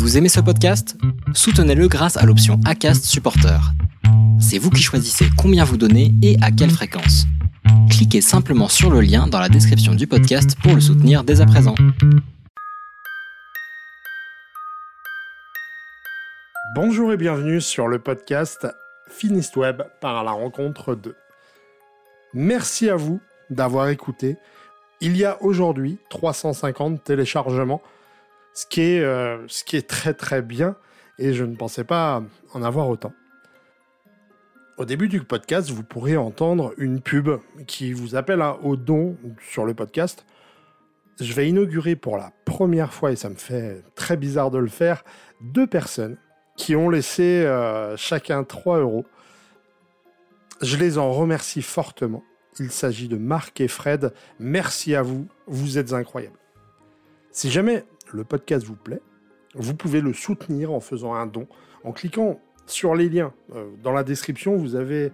Vous aimez ce podcast? Soutenez-le grâce à l'option ACAST Supporter. C'est vous qui choisissez combien vous donnez et à quelle fréquence. Cliquez simplement sur le lien dans la description du podcast pour le soutenir dès à présent. Bonjour et bienvenue sur le podcast Finist Web par la rencontre de. Merci à vous d'avoir écouté. Il y a aujourd'hui 350 téléchargements ce qui est, euh, ce qui est très très bien, et je ne pensais pas en avoir autant. Au début du podcast, vous pourrez entendre une pub qui vous appelle au don sur le podcast. Je vais inaugurer pour la première fois, et ça me fait très bizarre de le faire, deux personnes qui ont laissé euh, chacun 3 euros. Je les en remercie fortement. Il s'agit de Marc et Fred. Merci à vous, vous êtes incroyables. Si jamais le podcast vous plaît, vous pouvez le soutenir en faisant un don, en cliquant sur les liens. Euh, dans la description, vous avez,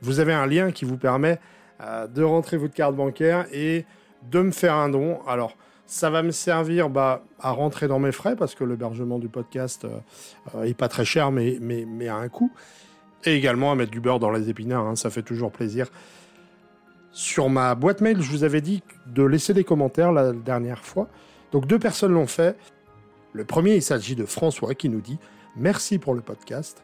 vous avez un lien qui vous permet euh, de rentrer votre carte bancaire et de me faire un don. Alors, ça va me servir bah, à rentrer dans mes frais parce que l'hébergement du podcast euh, est pas très cher, mais, mais, mais a un coût. Et également à mettre du beurre dans les épinards, hein, ça fait toujours plaisir. Sur ma boîte mail, je vous avais dit de laisser des commentaires la dernière fois. Donc deux personnes l'ont fait. Le premier, il s'agit de François qui nous dit Merci pour le podcast.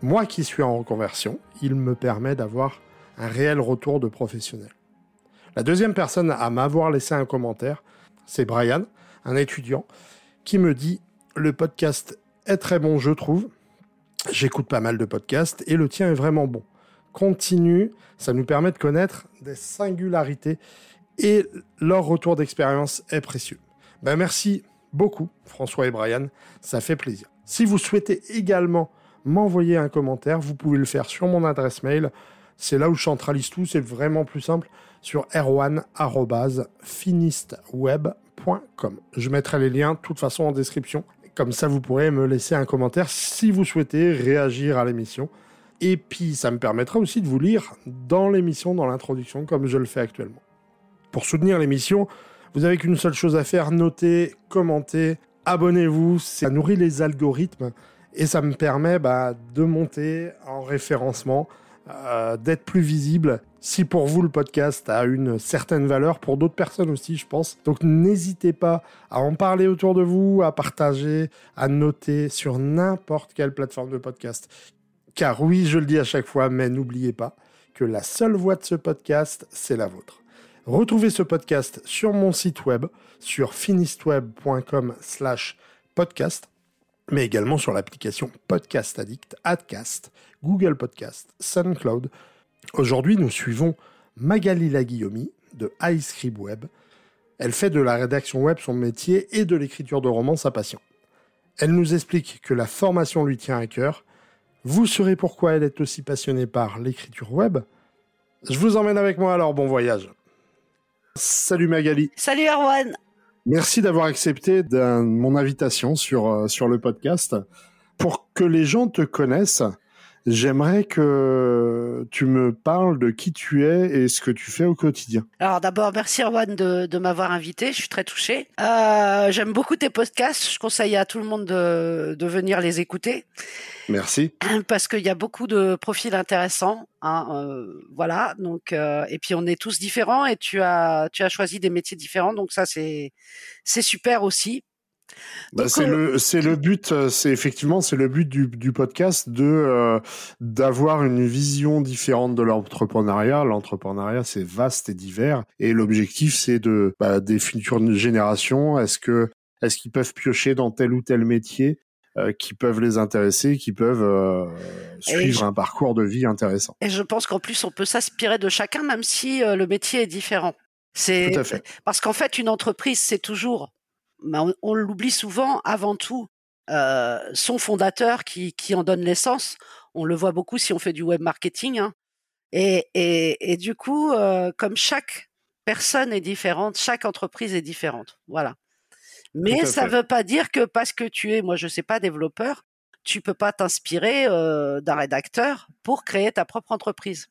Moi qui suis en reconversion, il me permet d'avoir un réel retour de professionnel. La deuxième personne à m'avoir laissé un commentaire, c'est Brian, un étudiant, qui me dit Le podcast est très bon, je trouve. J'écoute pas mal de podcasts et le tien est vraiment bon. Continue, ça nous permet de connaître des singularités et leur retour d'expérience est précieux. Ben merci beaucoup, François et Brian. Ça fait plaisir. Si vous souhaitez également m'envoyer un commentaire, vous pouvez le faire sur mon adresse mail. C'est là où je centralise tout. C'est vraiment plus simple sur erwan.finistweb.com. Je mettrai les liens de toute façon en description. Comme ça, vous pourrez me laisser un commentaire si vous souhaitez réagir à l'émission. Et puis, ça me permettra aussi de vous lire dans l'émission, dans l'introduction, comme je le fais actuellement. Pour soutenir l'émission, vous n'avez qu'une seule chose à faire, noter, commenter, abonnez-vous, ça nourrit les algorithmes et ça me permet bah, de monter en référencement, euh, d'être plus visible. Si pour vous le podcast a une certaine valeur, pour d'autres personnes aussi, je pense. Donc n'hésitez pas à en parler autour de vous, à partager, à noter sur n'importe quelle plateforme de podcast. Car oui, je le dis à chaque fois, mais n'oubliez pas que la seule voix de ce podcast, c'est la vôtre. Retrouvez ce podcast sur mon site web, sur finistweb.com slash podcast, mais également sur l'application Podcast Addict, Adcast, Google Podcast, SoundCloud. Aujourd'hui, nous suivons Magali Laguillaumy de iScript Web. Elle fait de la rédaction web son métier et de l'écriture de romans sa passion. Elle nous explique que la formation lui tient à cœur. Vous saurez pourquoi elle est aussi passionnée par l'écriture web. Je vous emmène avec moi alors, bon voyage. Salut Magali. Salut Erwan. Merci d'avoir accepté mon invitation sur, euh, sur le podcast. Pour que les gens te connaissent, J'aimerais que tu me parles de qui tu es et ce que tu fais au quotidien. Alors d'abord, merci Erwan de, de m'avoir invité, je suis très touchée. Euh, J'aime beaucoup tes podcasts, je conseille à tout le monde de, de venir les écouter. Merci. Parce qu'il y a beaucoup de profils intéressants. Hein, euh, voilà, donc euh, et puis on est tous différents et tu as tu as choisi des métiers différents, donc ça c'est c'est super aussi. Bah, c'est le c'est le but euh, c'est effectivement c'est le but du, du podcast de euh, d'avoir une vision différente de l'entrepreneuriat. L'entrepreneuriat c'est vaste et divers. Et l'objectif c'est de bah, des futures générations. Est-ce que est-ce qu'ils peuvent piocher dans tel ou tel métier euh, qui peuvent les intéresser qui peuvent suivre un parcours de vie intéressant? Et je pense qu'en plus on peut s'inspirer de chacun même si le métier est différent. C'est parce qu'en fait une entreprise c'est toujours on, l'oublie souvent avant tout, euh, son fondateur qui, qui en donne l'essence. On le voit beaucoup si on fait du web marketing. Hein. Et, et, et, du coup, euh, comme chaque personne est différente, chaque entreprise est différente. Voilà. Mais ça ne veut pas dire que parce que tu es, moi je sais pas, développeur, tu peux pas t'inspirer euh, d'un rédacteur pour créer ta propre entreprise.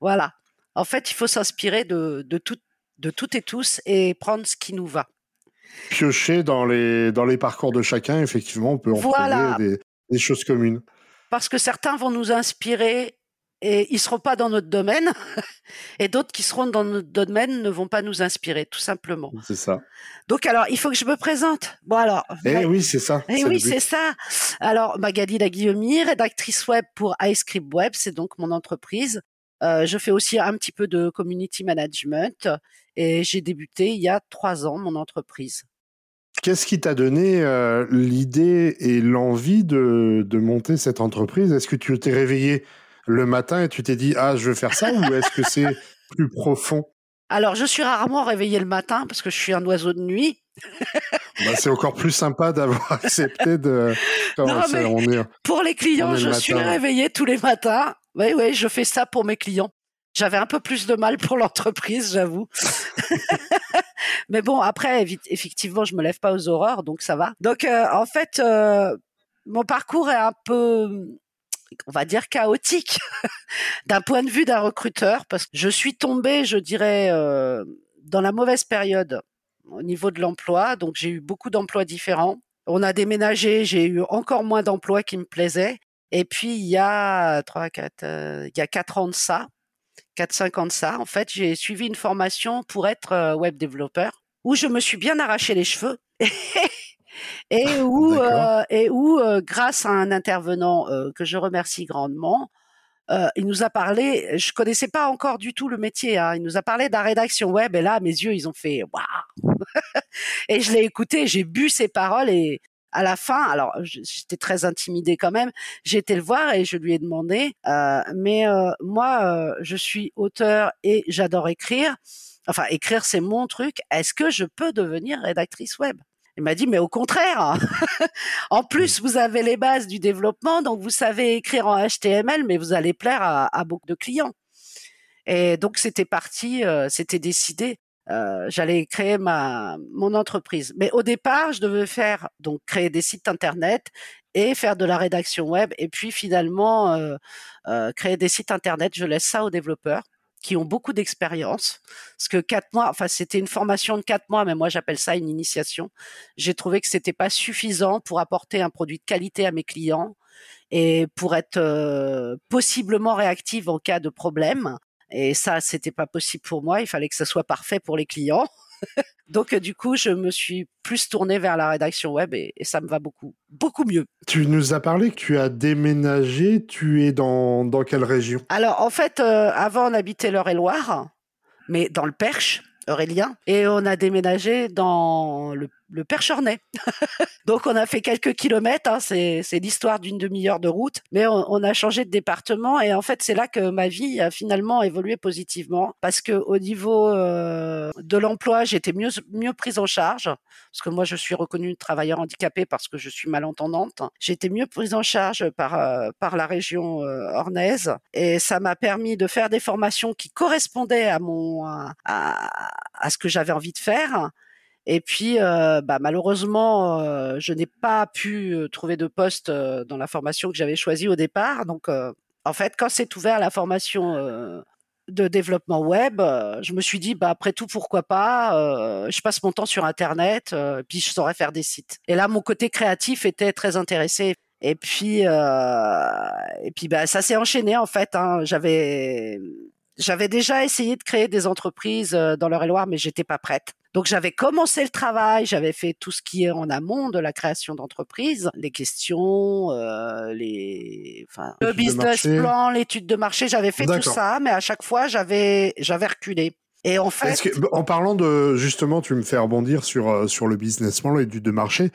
Voilà. En fait, il faut s'inspirer de, de, tout, de toutes et tous et prendre ce qui nous va. Piocher dans les, dans les parcours de chacun, effectivement, on peut en voilà. trouver des, choses communes. Parce que certains vont nous inspirer et ils seront pas dans notre domaine, et d'autres qui seront dans notre domaine ne vont pas nous inspirer, tout simplement. C'est ça. Donc alors, il faut que je me présente. Bon alors. Eh oui, c'est ça. Eh oui, c'est ça. Alors, Magali Laguillaumy, rédactrice web pour iScript Web, c'est donc mon entreprise. Euh, je fais aussi un petit peu de community management et j'ai débuté il y a trois ans mon entreprise. Qu'est-ce qui t'a donné euh, l'idée et l'envie de, de, monter cette entreprise? Est-ce que tu t'es réveillé le matin et tu t'es dit ah je veux faire ça ou est-ce que c'est plus profond? Alors je suis rarement réveillé le matin parce que je suis un oiseau de nuit. bah, c'est encore plus sympa d'avoir accepté de. pour les clients, je suis réveillé tous les matins. Oui, oui, je fais ça pour mes clients. J'avais un peu plus de mal pour l'entreprise, j'avoue. Mais bon, après, effectivement, je me lève pas aux horreurs, donc ça va. Donc, euh, en fait, euh, mon parcours est un peu, on va dire, chaotique d'un point de vue d'un recruteur, parce que je suis tombée, je dirais, euh, dans la mauvaise période au niveau de l'emploi. Donc, j'ai eu beaucoup d'emplois différents. On a déménagé, j'ai eu encore moins d'emplois qui me plaisaient. Et puis, il y a trois, quatre, il y a quatre ans de ça, 4-5 ans de ça, en fait, j'ai suivi une formation pour être web développeur où je me suis bien arraché les cheveux et où, et où grâce à un intervenant que je remercie grandement, il nous a parlé, je connaissais pas encore du tout le métier, hein, il nous a parlé de la rédaction web et là mes yeux ils ont fait waouh! Et je l'ai écouté, j'ai bu ses paroles et à la fin, alors j'étais très intimidée quand même, j'ai été le voir et je lui ai demandé, euh, mais euh, moi, euh, je suis auteur et j'adore écrire. Enfin, écrire, c'est mon truc. Est-ce que je peux devenir rédactrice web? Il m'a dit, mais au contraire. en plus, vous avez les bases du développement, donc vous savez écrire en HTML, mais vous allez plaire à, à beaucoup de clients. Et donc c'était parti, c'était décidé. Euh, j'allais créer ma mon entreprise. Mais au départ, je devais faire donc créer des sites internet et faire de la rédaction web et puis finalement euh, euh, créer des sites internet. Je laisse ça aux développeurs qui ont beaucoup d'expérience. Parce que quatre mois, enfin c'était une formation de quatre mois, mais moi j'appelle ça une initiation. J'ai trouvé que c'était pas suffisant pour apporter un produit de qualité à mes clients et pour être possiblement réactive en cas de problème. Et ça, c'était pas possible pour moi. Il fallait que ça soit parfait pour les clients. Donc du coup, je me suis plus tournée vers la rédaction web et, ça me va beaucoup, beaucoup mieux. Tu nous as parlé que tu as déménagé. Tu es dans, dans quelle région? Alors en fait, euh, avant on habitait l'Eure-et-Loire, mais dans le Perche, Aurélien, et on a déménagé dans le le Perchornay. Donc on a fait quelques kilomètres, hein, c'est, l'histoire d'une demi-heure de route, mais on, a changé de département et en fait c'est là que ma vie a finalement évolué positivement parce que au niveau euh, de l'emploi j'étais mieux mieux prise en charge parce que moi je suis reconnue travailleur handicapé parce que je suis malentendante. J'étais mieux prise en charge par euh, par la région euh, ornaise et ça m'a permis de faire des formations qui correspondaient à mon à ce que j'avais envie de faire et puis, euh, bah, malheureusement, euh, je n'ai pas pu euh, trouver de poste dans la formation que j'avais choisie au départ. Donc, en fait, quand c'est ouvert la formation de développement web, je me suis dit, bah, après tout, pourquoi pas Je passe mon temps sur Internet, puis je saurais faire des sites. Et là, mon côté créatif était très intéressé. Et puis, et puis, bah, ça s'est enchaîné en fait. Hein. J'avais j'avais déjà essayé de créer des entreprises dans l'Eure-et-Loire, mais j'étais pas prête. Donc j'avais commencé le travail, j'avais fait tout ce qui est en amont de la création d'entreprise, les questions, euh, les, enfin, le business plan, l'étude de marché, j'avais fait tout ça, mais à chaque fois j'avais j'avais reculé. Et en fait, en parlant de justement, tu me fais rebondir sur euh, sur le business plan, l'étude de marché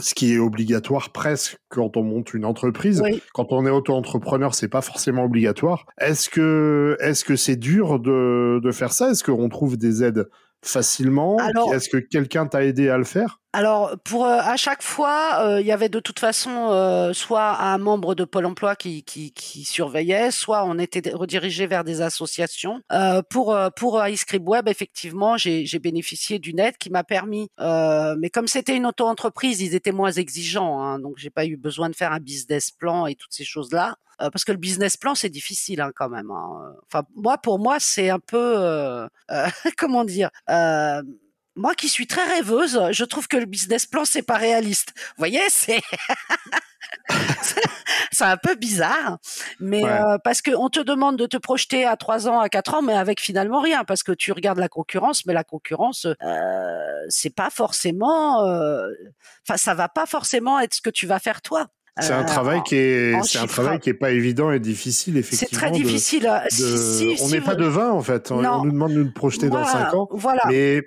ce qui est obligatoire presque quand on monte une entreprise. Quand on est auto-entrepreneur, c'est pas forcément obligatoire. Est-ce que est-ce que c'est dur de, de faire ça? Est-ce qu'on trouve des aides facilement? Est-ce que quelqu'un t'a aidé à le faire? Alors, pour euh, à chaque fois, euh, il y avait de toute façon euh, soit un membre de Pôle Emploi qui, qui, qui, surveillait, soit on était redirigé vers des associations. pour pour iScript Web, effectivement, j'ai bénéficié d'une aide qui m'a permis, mais comme c'était une auto-entreprise, ils étaient moins exigeants, hein, donc j'ai pas eu besoin de faire un business plan et toutes ces choses là. parce que le business plan c'est difficile hein, quand même. Hein. Enfin moi pour moi c'est un peu comment dire moi qui suis très rêveuse, je trouve que le business plan c'est pas réaliste. Vous voyez, c'est c'est un peu bizarre, mais euh, parce que on te demande de te projeter à 3 ans, à 4 ans, mais avec finalement rien, parce que tu regardes la concurrence, mais la concurrence, euh, c'est pas forcément, euh, enfin, ça va pas forcément être ce que tu vas faire toi. C'est un travail qui est, c'est un travail qui est pas évident et difficile effectivement. C'est très difficile. on n'est pas de 20 en fait. On, nous demande de nous projeter dans 5 ans. Voilà. Mais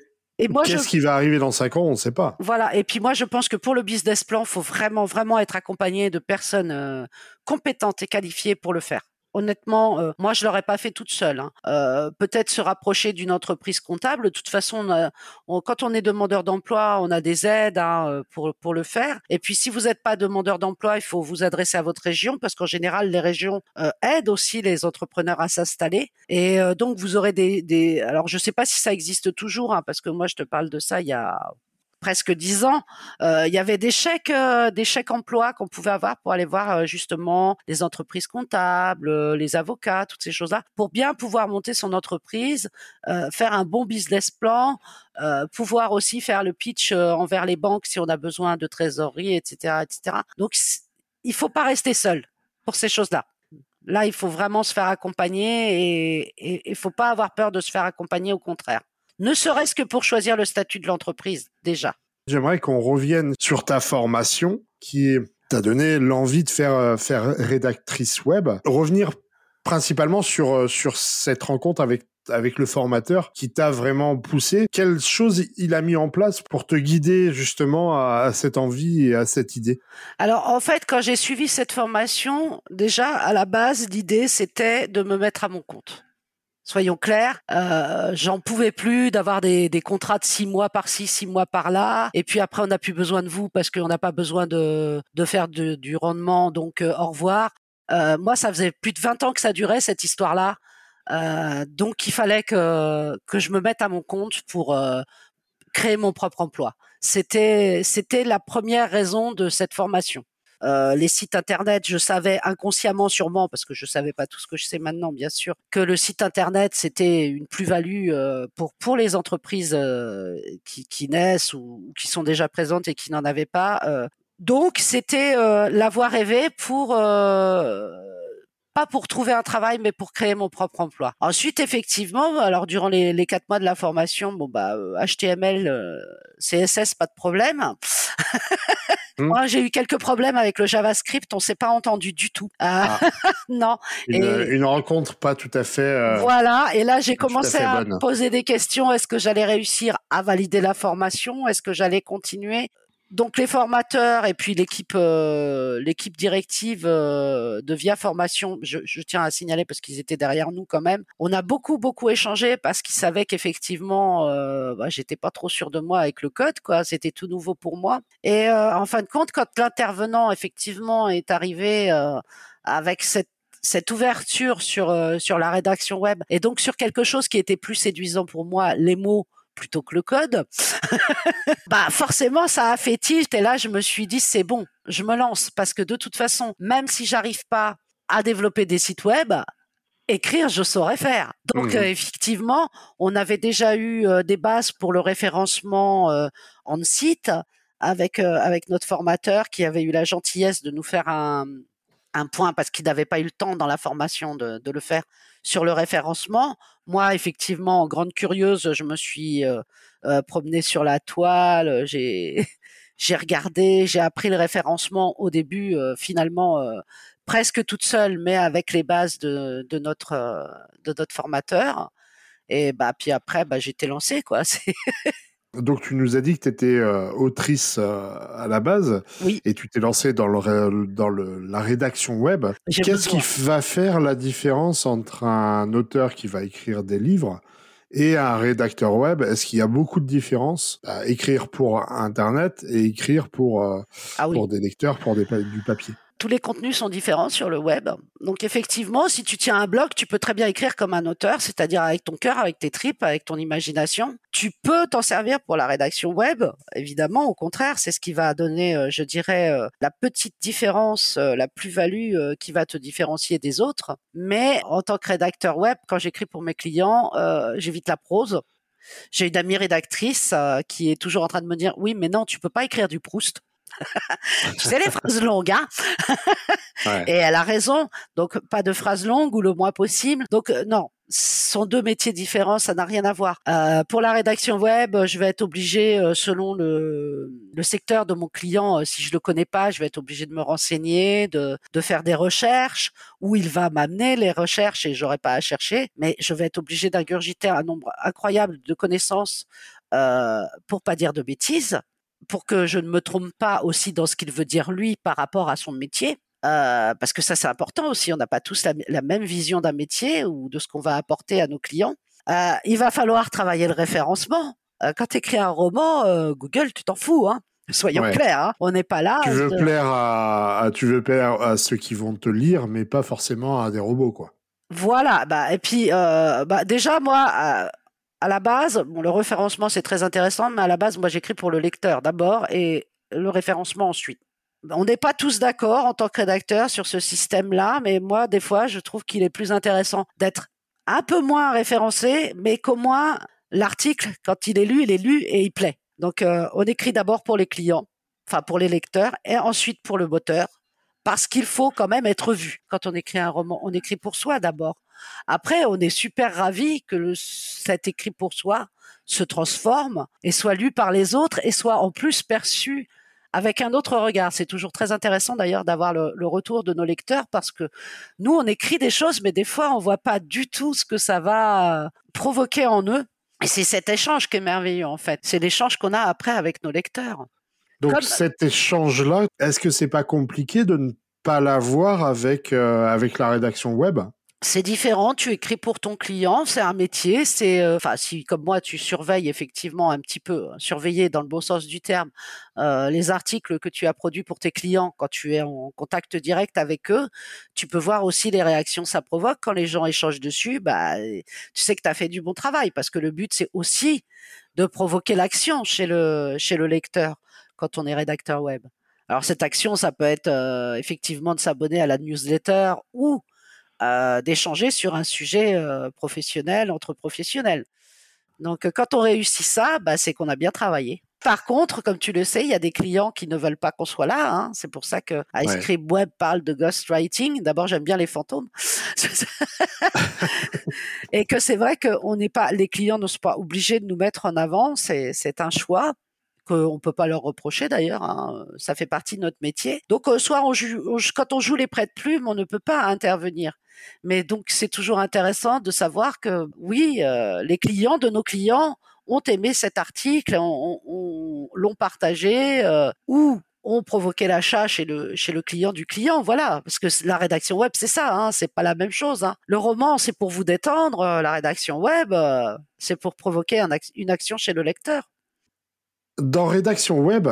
Qu'est-ce qui va arriver dans 5 ans On ne sait pas. Voilà. Et puis moi, je pense que pour le business plan, il faut vraiment, vraiment être accompagné de personnes euh, compétentes et qualifiées pour le faire. Honnêtement, euh, moi, je l'aurais pas fait toute seule. Hein. Euh, peut-être se rapprocher d'une entreprise comptable. De toute façon, quand on est demandeur d'emploi, on a des aides hein, euh, pour pour le faire. Et puis, si vous n'êtes pas demandeur d'emploi, il faut vous adresser à votre région parce qu'en général, les régions aident aussi les entrepreneurs à s'installer. Et donc, vous aurez des. Alors, je sais pas si ça existe toujours, hein, parce que moi, je te parle de ça il y a presque dix ans, euh, il y avait des chèques, euh, des chèques emploi qu'on pouvait avoir pour aller voir euh, justement les entreprises comptables, les avocats, toutes ces choses-là, pour bien pouvoir monter son entreprise, faire un bon business plan, pouvoir aussi faire le pitch envers les banques si on a besoin de trésorerie, etc., etc. Donc, il faut pas rester seul pour ces choses-là. Là, il faut vraiment se faire accompagner et il faut pas avoir peur de se faire accompagner, au contraire ne serait-ce que pour choisir le statut de l'entreprise déjà. J'aimerais qu'on revienne sur ta formation qui t'a donné l'envie de faire, euh, faire rédactrice web. Revenir principalement sur, euh, sur cette rencontre avec avec le formateur qui t'a vraiment poussé. Quelles choses il a mis en place pour te guider justement à, cette envie et à cette idée? Alors en fait, quand j'ai suivi cette formation, déjà à la base, l'idée c'était de me mettre à mon compte. Soyons clairs, euh, j'en pouvais plus d'avoir des, contrats de six mois par-ci, six mois par-là. Et puis après, on n'a plus besoin de vous parce qu'on n'a pas besoin de, faire du rendement. Donc, euh, au revoir. Euh, moi, ça faisait plus de 20 ans que ça durait, cette histoire-là. donc, il fallait que, je me mette à mon compte pour créer mon propre emploi. C'était la première raison de cette formation. Euh, les sites internet, je savais inconsciemment sûrement, parce que je savais pas tout ce que je sais maintenant, bien sûr, que le site internet c'était une plus-value euh, pour pour les entreprises euh, qui, qui, naissent ou, qui sont déjà présentes et qui n'en avaient pas. donc c'était l'avoir rêvé pour pas pour trouver un travail, mais pour créer mon propre emploi. Ensuite, effectivement, alors durant les, les quatre mois de la formation, bon bah HTML, CSS, pas de problème. Hmm. Moi, j'ai eu quelques problèmes avec le JavaScript, on s'est pas entendu du tout. Ah. non. Une, une, rencontre pas tout à fait. Euh, voilà. Et là, j'ai commencé à, poser des questions. Est-ce que j'allais réussir à valider la formation? Est-ce que j'allais continuer? Donc les formateurs et puis l'équipe euh, l'équipe directive euh, de Via Formation, je, je, tiens à signaler parce qu'ils étaient derrière nous quand même. On a beaucoup beaucoup échangé parce qu'ils savaient qu'effectivement euh, bah, j'étais pas trop sûr de moi avec le code quoi, c'était tout nouveau pour moi. Et euh, en fin de compte, quand l'intervenant effectivement est arrivé avec cette cette ouverture sur sur la rédaction web et donc sur quelque chose qui était plus séduisant pour moi, les mots plutôt que le code, bah forcément ça a fait tilt et là je me suis dit c'est bon, je me lance parce que de toute façon, même si j'arrive pas à développer des sites web, écrire je saurais faire. Donc mmh. euh, effectivement, on avait déjà eu euh, des bases pour le référencement euh, en site avec avec notre formateur qui avait eu la gentillesse de nous faire un un point parce qu'il n'avait pas eu le temps dans la formation de, de, le faire sur le référencement. Moi, effectivement, grande curieuse, je me suis euh, euh promenée sur la toile, j'ai j'ai regardé, j'ai appris le référencement au début, euh, finalement euh, presque toute seule, mais avec les bases de, de notre de notre formateur. Et bah puis après, bah j'étais lancée quoi. Donc tu nous as dit que tu étais euh, autrice euh, à la base. Oui. et tu t'es lancée dans, le, dans le, la rédaction web. Qu'est-ce qui va faire la différence entre un auteur qui va écrire des livres et un rédacteur web? Est-ce qu'il y a beaucoup de différences à écrire pour Internet et écrire pour, euh, ah pour des lecteurs, pour des, du papier? Tous les contenus sont différents sur le web. Donc effectivement, si tu tiens un blog, tu peux très bien écrire comme un auteur, c'est-à-dire avec ton cœur, avec tes tripes, avec ton imagination. Tu peux t'en servir pour la rédaction web, évidemment. Au contraire, c'est ce qui va donner, euh, je dirais, euh, la petite différence, euh, la plus-value qui va te différencier des autres. Mais en tant que rédacteur web, quand j'écris pour mes clients, j'évite la prose J'ai une amie rédactrice qui est toujours en train de me dire oui, mais non, tu peux pas écrire du Proust. tu sais, les phrases longues, hein? Et elle a raison. Donc, pas de phrases longues ou le moins possible. Donc, euh, non, ce sont deux métiers différents, ça n'a rien à voir. Euh, pour la rédaction web, je vais être obligé, euh, selon le, le, secteur de mon client, euh, si je le connais pas, je vais être obligé de me renseigner, de, de faire des recherches, où il va m'amener les recherches et j'aurai pas à chercher, mais je vais être obligé d'ingurgiter un nombre incroyable de connaissances pour pas dire de bêtises pour que je ne me trompe pas aussi dans ce qu'il veut dire lui par rapport à son métier. Euh, parce que ça c'est important aussi, on n'a pas tous la, même vision d'un métier ou de ce qu'on va apporter à nos clients. Euh, il va falloir travailler le référencement. Euh, quand tu écris un roman, Google, tu t'en fous. Hein Soyons clairs, hein on n'est pas là. Tu veux plaire à, tu veux plaire à ceux qui vont te lire, mais pas forcément à des robots, quoi. Voilà. Bah et puis bah déjà moi à la base, bon, le référencement c'est très intéressant, mais à la base, moi j'écris pour le lecteur d'abord et le référencement ensuite. On n'est pas tous d'accord en tant que rédacteur sur ce système-là, mais moi, des fois, je trouve qu'il est plus intéressant d'être un peu moins référencé, mais qu'au moins l'article, quand il est lu, il est lu et il plaît. Donc, euh, on écrit d'abord pour les clients, enfin pour les lecteurs, et ensuite pour le moteur, parce qu'il faut quand même être vu. Quand on écrit un roman, on écrit pour soi d'abord. Après, on est super ravi que le, cet écrit pour soi se transforme et soit lu par les autres et soit en plus perçu avec un autre regard. C'est toujours très intéressant d'ailleurs d'avoir le, retour de nos lecteurs parce que nous, on écrit des choses, mais des fois, on voit pas du tout ce que ça va provoquer en eux. Et c'est cet échange qui est merveilleux en fait. C'est l'échange qu'on a après avec nos lecteurs. Donc cet échange-là, est-ce que c'est pas compliqué de ne pas l'avoir avec euh, avec la rédaction web? C'est différent, tu écris pour ton client, c'est un métier, c'est euh, enfin si comme moi tu surveilles effectivement un petit peu, hein, surveiller dans le bon sens du terme, euh, les articles que tu as produits pour tes clients quand tu es en contact direct avec eux, tu peux voir aussi les réactions que ça provoque. Quand les gens échangent dessus, bah tu sais que tu as fait du bon travail parce que le but c'est aussi de provoquer l'action chez le chez le lecteur quand on est rédacteur web. Alors cette action, ça peut être euh, effectivement de s'abonner à la newsletter ou euh, d'échanger sur un sujet euh, professionnel entre professionnels. Donc, quand on réussit ça, bah, c'est qu'on a bien travaillé. Par contre, comme tu le sais, il y a des clients qui ne veulent pas qu'on soit là. Hein. C'est pour ça que Ice Cream Web parle de ghostwriting. D'abord, j'aime bien les fantômes. et que c'est vrai que n'est pas, les clients ne sont pas obligés de nous mettre en avant. C'est un choix qu'on peut pas leur reprocher d'ailleurs. Hein. Ça fait partie de notre métier. Donc, soit on joue, quand on joue les prêts de plumes, on ne peut pas intervenir. Mais donc c'est toujours intéressant de savoir que oui, euh, les clients de nos clients ont aimé cet article, l'ont partagé euh, ou ont provoqué l'achat chez le chez le client du client, voilà, parce que la rédaction web c'est ça, hein, c'est pas la même chose. Hein. Le roman c'est pour vous détendre, euh, la rédaction web c'est pour provoquer une action chez le lecteur. Dans rédaction web,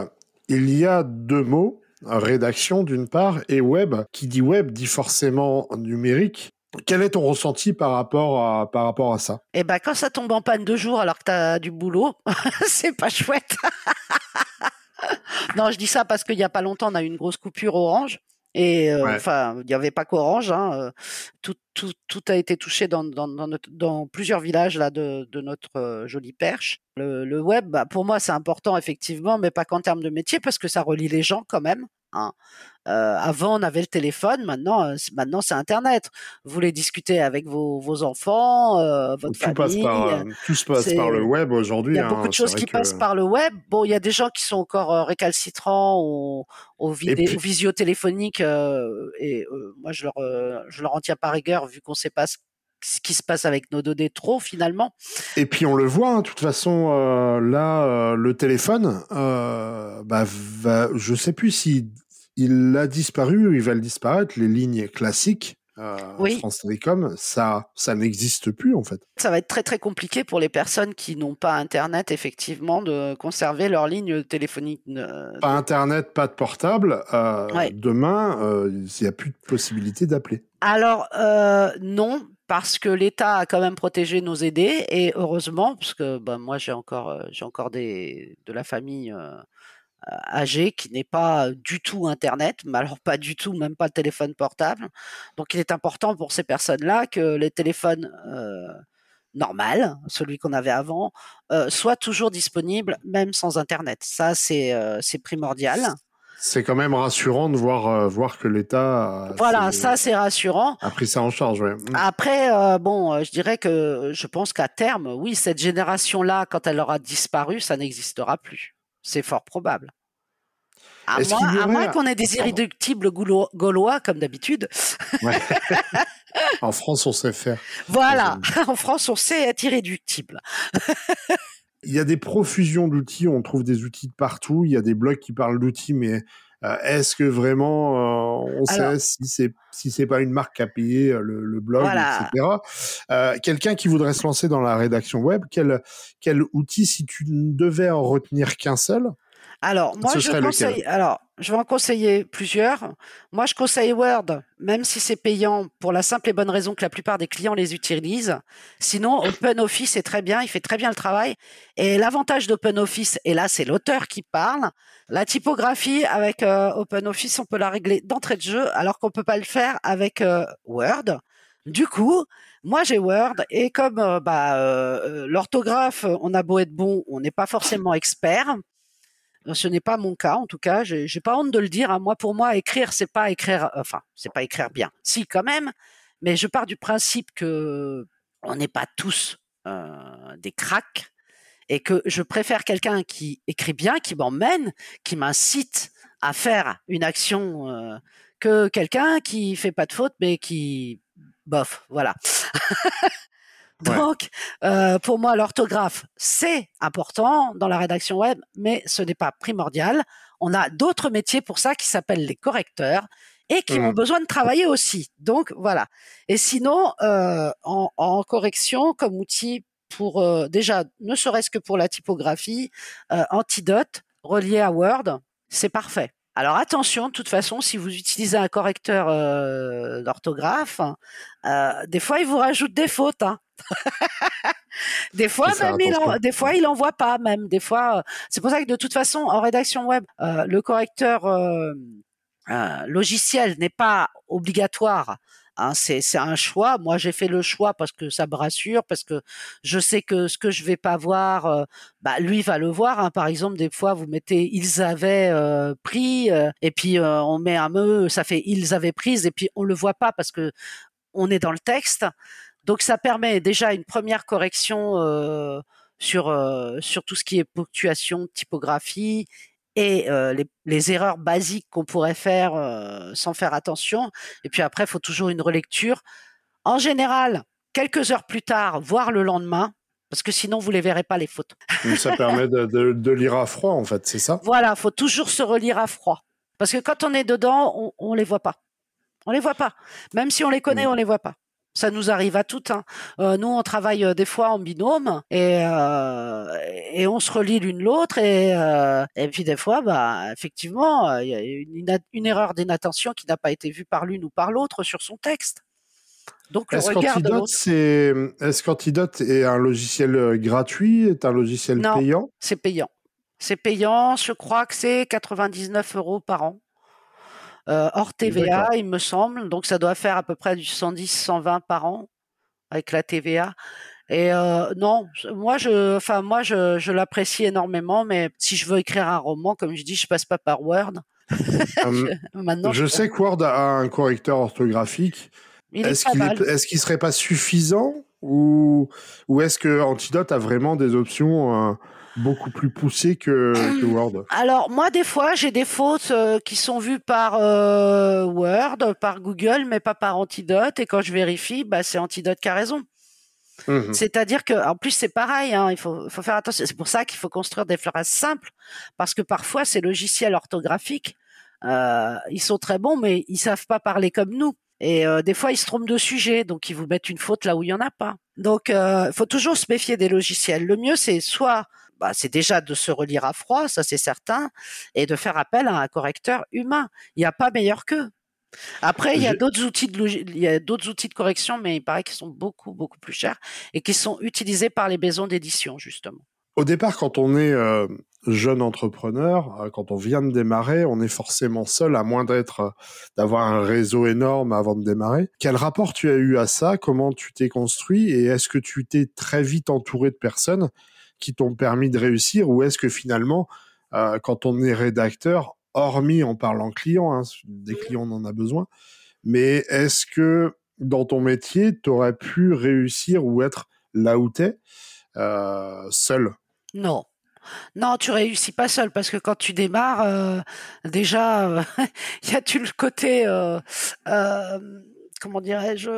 il y a deux mots rédaction d'une part et web. Qui dit web dit forcément numérique. Quel est ton ressenti par rapport à, par rapport à ça? Eh ben, quand ça tombe en panne deux jours alors que tu as du boulot, c'est pas chouette. non, je dis ça parce qu'il y a pas longtemps, on a eu une grosse coupure orange. Et euh, enfin, il n'y avait pas qu'Orange. Hein, euh, tout, tout, tout, a été touché dans, dans, dans, notre, dans plusieurs villages là de, de notre euh, jolie perche. Le, le web, bah, pour moi, c'est important effectivement, mais pas qu'en termes de métier, parce que ça relie les gens quand même. Hein. Euh, avant, on avait le téléphone. Maintenant, euh, maintenant c'est Internet. Vous voulez discuter avec vos, vos enfants, euh, votre tout famille. Passe par, tout se passe par le web aujourd'hui. Il y a beaucoup hein, de choses qui passent par le web. Bon, il y a des gens qui sont encore récalcitrants au, au, vidé- au visio téléphonique et moi, je leur, je leur en tiens pas rigueur vu qu'on sait pas ce ce qui se passe avec nos données trop finalement. Et puis on le voit, hein, de toute façon, euh, là, euh, le téléphone, euh, bah, va, je sais plus si il a disparu ou il va le disparaître, les lignes classiques. Euh, France Télécom, ça, ça n'existe plus en fait. Ça va être très très compliqué pour les personnes qui n'ont pas Internet, effectivement, de conserver leur ligne téléphonique. Pas Internet, pas de portable. Demain, il n'y a plus de possibilité d'appeler. Alors non, parce que l'État a quand même protégé nos aidés et heureusement parce que ben, moi j'ai encore euh, j'ai encore des de la famille euh, âgée qui n'est pas du tout internet mais alors pas du tout même pas le téléphone portable donc il est important pour ces personnes là que les téléphones euh, normal, celui qu'on avait avant, soit toujours disponible, même sans Internet. Ça, c'est primordial. C'est quand même rassurant de voir, voir que l'État. Voilà, ça c'est rassurant. A pris ça en charge, ouais. Mmh. Après, bon, je dirais que je pense qu'à terme, oui, cette génération-là, quand elle aura disparu, ça n'existera plus. C'est fort probable. À moins, qu'on ait des irréductibles gaulois, comme d'habitude. en France, on sait faire. Voilà, en France, on sait être irréductible. Il y a des profusions d'outils, on trouve des outils de partout. Il y a des blogs qui parlent d'outils, mais euh, est-ce que vraiment euh, on sait si c'est si c'est pas une marque qui a payé euh, le, blog, etc. Quelqu'un qui voudrait se lancer dans la rédaction web, quel quel outil, si tu ne devais en retenir qu'un seul, alors, moi, je conseille, alors, je vais en conseiller plusieurs. Moi, je conseille Word, même si c'est payant, pour la simple et bonne raison que la plupart des clients les utilisent. Sinon, OpenOffice est très bien, il fait très bien le travail. Et l'avantage d'OpenOffice, et là, c'est l'auteur qui parle. La typographie avec euh, OpenOffice, on peut la régler d'entrée de jeu, alors qu'on peut pas le faire avec euh, Word. Du coup, moi j'ai Word et comme euh, bah, l'orthographe, on a beau être bon, on n'est pas forcément expert. Ce n'est pas mon cas, en tout cas. J'ai pas honte de le dire. Hein. Moi, pour moi, écrire, c'est pas écrire. Enfin, c'est pas écrire bien. Si, quand même. Mais je pars du principe que on n'est pas tous euh, des cracks et que je préfère quelqu'un qui écrit bien, qui m'emmène, qui m'incite à faire une action euh, que quelqu'un qui fait pas de faute mais qui bof, voilà. Donc, euh, pour moi, l'orthographe, c'est important dans la rédaction web, mais ce n'est pas primordial. On a d'autres métiers pour ça qui s'appellent les correcteurs et qui ont mmh. besoin de travailler aussi. Donc, voilà. Et sinon, euh, en, correction, comme outil pour, euh, déjà, ne serait-ce que pour la typographie, Antidote, relié à Word, c'est parfait. Alors attention, de toute façon, si vous utilisez un correcteur d'orthographe, des fois il vous rajoute des fautes. Hein. des fois, même il des fois, il envoie pas, même. Des fois, euh, c'est pour ça que de toute façon, en rédaction web, euh, le correcteur euh, logiciel n'est pas obligatoire. Hein, c'est un choix. Moi, j'ai fait le choix parce que ça me rassure, parce que je sais que ce que je vais pas voir, bah, lui va le voir. Hein. Par exemple, des fois, vous mettez ils avaient pris, et puis on met un me, ça fait ils avaient pris, et puis on le voit pas parce que on est dans le texte. Donc ça permet déjà une première correction euh, sur euh, sur tout ce qui est ponctuation, typographie et euh, les, erreurs basiques qu'on pourrait faire sans faire attention. Et puis après, il faut toujours une relecture. En général, quelques heures plus tard, voire le lendemain, parce que sinon vous les verrez pas les fautes. ça permet de, lire à froid en fait, c'est ça? Voilà, faut toujours se relire à froid, parce que quand on est dedans, on, on les voit pas. On les voit pas. Même si on les connaît, on les voit pas. Ça nous arrive à toutes. Hein. Euh, nous, on travaille euh, des fois en binôme et, euh, et on se relie l'une l'autre et, et puis des fois, bah, effectivement, il y a une, une erreur d'inattention qui n'a pas été vue par l'une ou par l'autre sur son texte. Donc est-ce qu'Antidote qu'Antidote est un logiciel gratuit, est un logiciel non, payant? C'est payant. C'est payant. Je crois que c'est 99 euros par an. Euh, hors TVA, il me semble. Donc ça doit faire à peu près du 110-120 par an avec la TVA. Et euh, non, moi je, enfin moi je, je l'apprécie énormément, mais si je veux écrire un roman, comme je dis, je passe pas par Word. Hum, Maintenant, je, sais que Word a un correcteur orthographique. Est-ce qu'il est, est, qu serait pas suffisant ou, ou est-ce que Antidote a vraiment des options euh, beaucoup plus poussé que, Word? Alors moi des fois j'ai des fautes euh, qui sont vues par euh, Word, par Google, mais pas par Antidote. Et quand je vérifie, bah c'est Antidote qui a raison. Mhm. C'est-à-dire que, en plus, c'est pareil. Hein, il faut, faut faire attention. C'est pour ça qu'il faut construire des phrases simples, parce que parfois ces logiciels orthographiques, ils sont très bons, mais ils savent pas parler comme nous. Et des fois, ils se trompent de sujet, donc ils vous mettent une faute là où il y en a pas. Donc, il faut toujours se méfier des logiciels. Le mieux, c'est soit bah, c'est déjà de se relire à froid, ça c'est certain, et de faire appel à un correcteur humain. Il n'y a pas meilleur qu'eux. Après, il y a d'autres outils de il y a d'autres outils de correction, mais il paraît qu'ils sont beaucoup beaucoup plus chers et qui sont utilisés par les maisons d'édition justement. Au départ, quand on est euh, jeune entrepreneur, euh, quand on vient de démarrer, on est forcément seul, à moins d'être, euh, d'avoir un réseau énorme avant de démarrer. Quel rapport tu as eu à ça? Comment tu t'es construit? Et est-ce que tu t'es très vite entouré de personnes qui t'ont permis de réussir? Ou est-ce que finalement, euh, quand on est rédacteur, hormis en parlant client, hein, des clients on en a besoin, mais est-ce que dans ton métier, tu aurais pu réussir ou être là où tu es seul? Non. Non, tu réussis pas seul parce que quand tu démarres, euh, déjà, euh, il y a tout le côté, euh, comment dirais-je,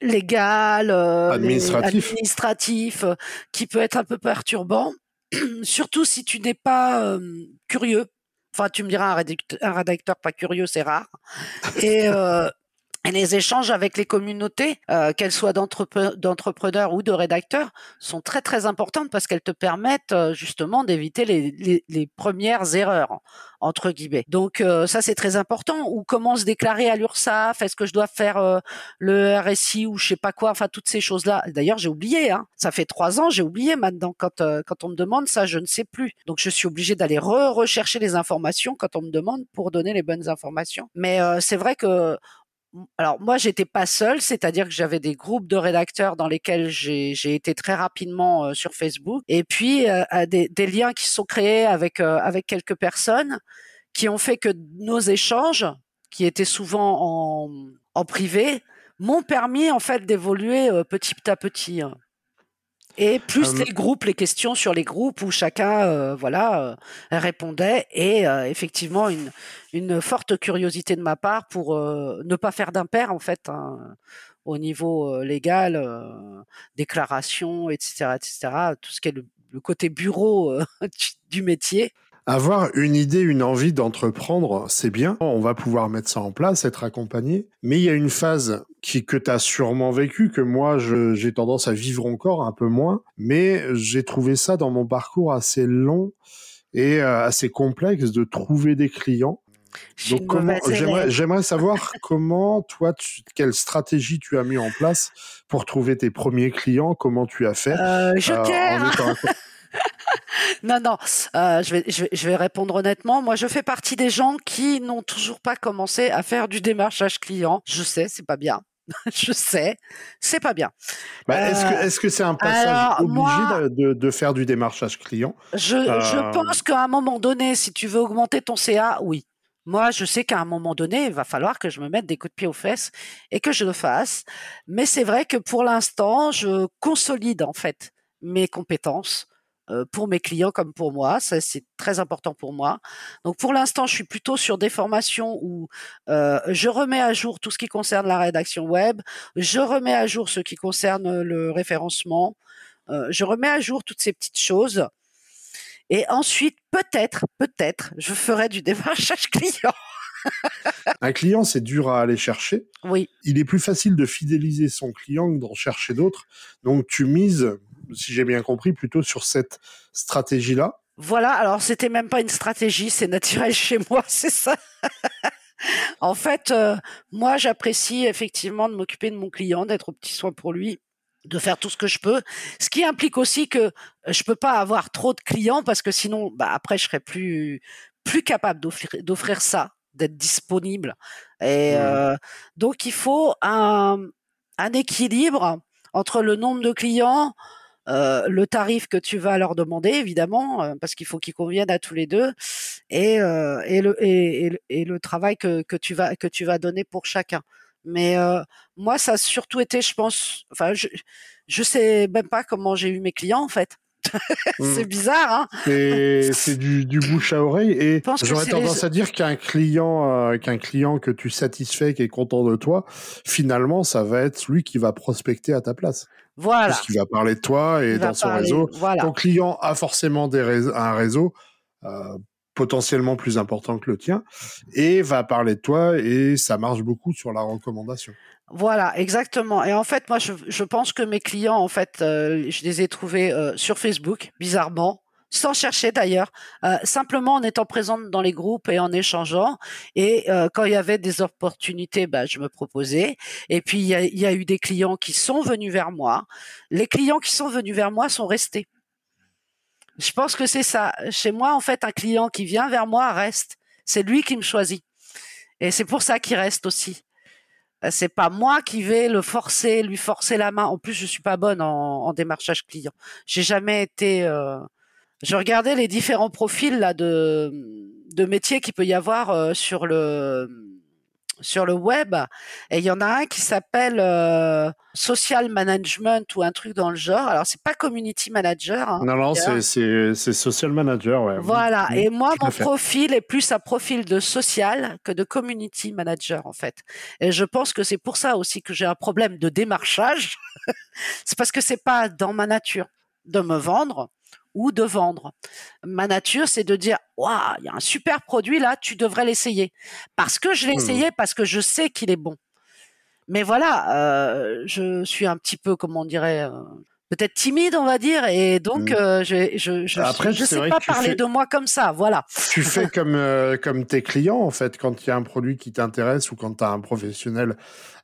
légal, administratif, administratif qui peut être un peu perturbant, surtout si tu n'es pas curieux. Enfin, tu me diras, un rédacteur, un rédacteur pas curieux, c'est rare. Et, et les échanges avec les communautés, euh, qu'elles soient d'entrepreneurs ou de rédacteurs, sont très très importantes parce qu'elles te permettent euh, justement d'éviter les, les, premières erreurs entre guillemets. Donc euh, ça c'est très important. Ou comment se déclarer à l'URSSAF Est-ce que je dois faire le RSI ou je sais pas quoi Enfin toutes ces choses là. D'ailleurs j'ai oublié. Hein. Ça fait trois ans j'ai oublié maintenant. Quand quand on me demande ça je ne sais plus. Donc je suis obligé d'aller re rechercher les informations quand on me demande pour donner les bonnes informations. Mais c'est vrai que alors moi j'étais pas seule, c'est-à-dire que j'avais des groupes de rédacteurs dans lesquels j'ai été très rapidement euh, sur Facebook, et puis euh, des, des, liens qui sont créés avec euh, avec quelques personnes qui ont fait que nos échanges, qui étaient souvent en, en privé, m'ont permis en fait d'évoluer petit à petit. Hein. Et plus les groupes, les questions sur les groupes où chacun, euh, voilà, euh, répondait et euh, effectivement une une forte curiosité de ma part pour ne pas faire d'impair en fait hein, au niveau légal, déclaration, etc., etc. Tout ce qui est le côté bureau du métier. Avoir une idée, une envie d'entreprendre, c'est bien. On va pouvoir mettre ça en place, être accompagné. Mais il y a une phase qui, que tu as sûrement vécu, que moi, j'ai tendance à vivre encore un peu moins. Mais j'ai trouvé ça dans mon parcours assez long et euh, assez complexe de trouver des clients. Donc comment j'aimerais savoir comment toi quelle stratégie tu as mis en place pour trouver tes premiers clients comment tu as fait euh, euh non, non, euh, je, vais, je, vais, répondre honnêtement. Moi, je fais partie des gens qui n'ont toujours pas commencé à faire du démarchage client. Je sais, c'est pas bien. je sais, c'est pas bien. Bah, est-ce que c'est -ce un passage obligé de, de, faire du démarchage client? je, je euh, pense qu'à un moment donné, si tu veux augmenter ton CA, oui. Moi, je sais qu'à un moment donné, il va falloir que je me mette des coups de pied aux fesses et que je le fasse. Mais c'est vrai que pour l'instant, je consolide en fait mes compétences euh, pour mes clients comme pour moi. Ça, c'est très important pour moi. Donc, pour l'instant, je suis plutôt sur des formations où euh, je remets à jour tout ce qui concerne la rédaction web, je remets à jour ce qui concerne le référencement, euh, je remets à jour toutes ces petites choses. Et ensuite, peut-être, peut-être, je ferai du démarchage client. un client, c'est dur à aller chercher. Oui. Il est plus facile de fidéliser son client que d'en chercher d'autres. Donc, tu mises si j'ai bien compris, plutôt sur cette stratégie-là. Voilà, alors c'était même pas une stratégie, c'est naturel chez moi, c'est ça. en fait, euh, moi j'apprécie effectivement de m'occuper de mon client, d'être au petit soin pour lui, de faire tout ce que je peux, ce qui implique aussi que je peux pas avoir trop de clients parce que sinon, bah, après je serais plus plus capable d'offrir ça, d'être disponible. Et mmh. euh, donc il faut un un équilibre entre le nombre de clients, euh, le tarif que tu vas leur demander, évidemment, euh, parce qu'il faut qu'ils conviennent à tous les deux, et, euh, et, le, et, et, le travail que, que, tu vas, que tu vas donner pour chacun. Mais moi, ça a surtout été, je pense, enfin, je, je sais même pas comment j'ai eu mes clients en fait. c'est mmh. bizarre, hein C'est du, du, bouche à oreille et j'aurais tendance à dire qu'un client, qu'un client que tu satisfais, qui est content de toi, finalement, ça va être lui qui va prospecter à ta place. Voilà. Parce qu'il va parler de toi et dans son réseau. Ton client a forcément des un réseau euh, potentiellement plus important que le tien et va parler de toi et ça marche beaucoup sur la recommandation. Voilà, exactement. Et en fait, moi, je, pense que mes clients, en fait, euh, je les ai trouvés euh, sur Facebook, bizarrement sans chercher d'ailleurs, euh, simplement en étant présente dans les groupes et en échangeant. Et quand il y avait des opportunités, bah, je me proposais. Et puis il y y a, eu des clients qui sont venus vers moi. Les clients qui sont venus vers moi sont restés. Je pense que c'est ça. Chez moi, en fait, un client qui vient vers moi reste. C'est lui qui me choisit. Et c'est pour ça qu'il reste aussi. Euh, c'est pas moi qui vais le forcer, lui forcer la main. En plus, je suis pas bonne en, démarchage client. J'ai jamais été. Euh... Je regardais les différents profils là de de métiers qu'il peut y avoir euh, sur le sur le web et il y en a un qui s'appelle euh, social management ou un truc dans le genre. Alors c'est pas community manager. Hein, non non c'est c'est social manager ouais. Voilà et moi mon profil est plus un profil de social que de community manager en fait. Et je pense que c'est pour ça aussi que j'ai un problème de démarchage. c'est parce que c'est pas dans ma nature de me vendre ou de vendre. Ma nature, c'est de dire, waouh, il y a un super produit là, tu devrais l'essayer. Parce que je l'ai mmh. essayé, parce que je sais qu'il est bon. Mais voilà, euh, je suis un petit peu, comment on dirait, euh, peut-être timide, on va dire, et donc mmh. euh, je je je, Après, je sais pas parler de moi comme ça, voilà. Tu fais comme comme tes clients en fait, quand il y a un produit qui t'intéresse ou quand tu as un professionnel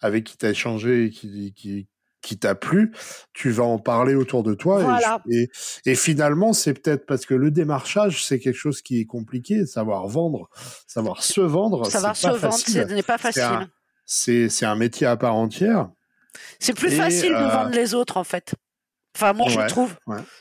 avec qui tu as échangé et qui, qui qui t'a plu, tu vas en parler autour de toi. Et, et, finalement, c'est peut-être parce que le démarchage, c'est quelque chose qui est compliqué, savoir vendre, savoir se vendre. Savoir se vendre, ce n'est pas facile. C'est un, métier à part entière. C'est plus facile de euh, vendre les autres, en fait. Enfin, moi, je trouve.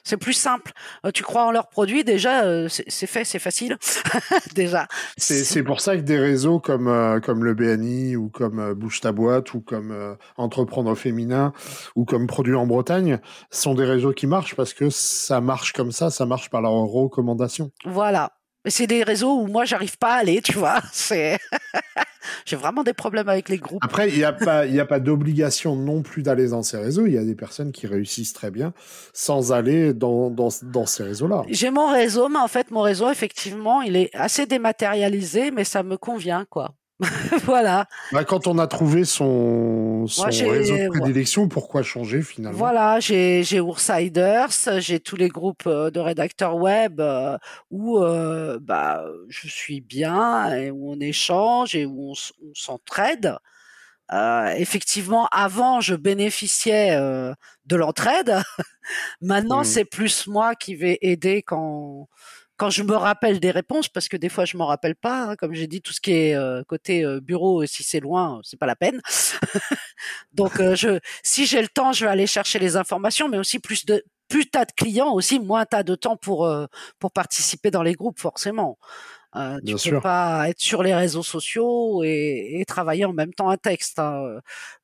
C'est plus simple. Euh, tu crois en leurs produits, déjà, euh, c'est fait, c'est facile. déjà. C'est pour ça que des réseaux comme, euh, comme le BNI ou comme Bouge ta boîte ou comme Entreprendre féminin ou comme Produits en Bretagne sont des réseaux qui marchent parce que ça marche comme ça, ça marche par leur recommandation. Voilà. C'est des réseaux où moi, j'arrive pas à aller, tu vois. C'est. J'ai vraiment des problèmes avec les groupes. Après, il n'y a pas, il a pas d'obligation non plus d'aller dans ces réseaux. Il y a des personnes qui réussissent très bien sans aller dans, dans, dans ces réseaux-là. J'ai mon réseau, mais en fait, mon réseau, effectivement, il est assez dématérialisé, mais ça me convient, quoi. voilà. Bah, quand on a trouvé son, son réseau de prédilection, pourquoi changer finalement? Voilà, j'ai Oursiders, j'ai tous les groupes euh, de rédacteurs web euh, où euh, bah, je suis bien, et où on échange et où on, s'entraide. effectivement, avant, je bénéficiais de l'entraide. Maintenant, mmh. c'est plus moi qui vais aider quand quand je me rappelle des réponses, parce que des fois je m'en rappelle pas, hein, comme j'ai dit, tout ce qui est euh, côté euh, bureau, si c'est loin, c'est pas la peine. Donc euh, je, si j'ai le temps, je vais aller chercher les informations, mais aussi plus de plus t'as de clients, aussi moins t'as de temps pour pour participer dans les groupes, forcément. Euh, tu Bien peux pas être sur les réseaux sociaux et, et travailler en même temps un texte. Hein.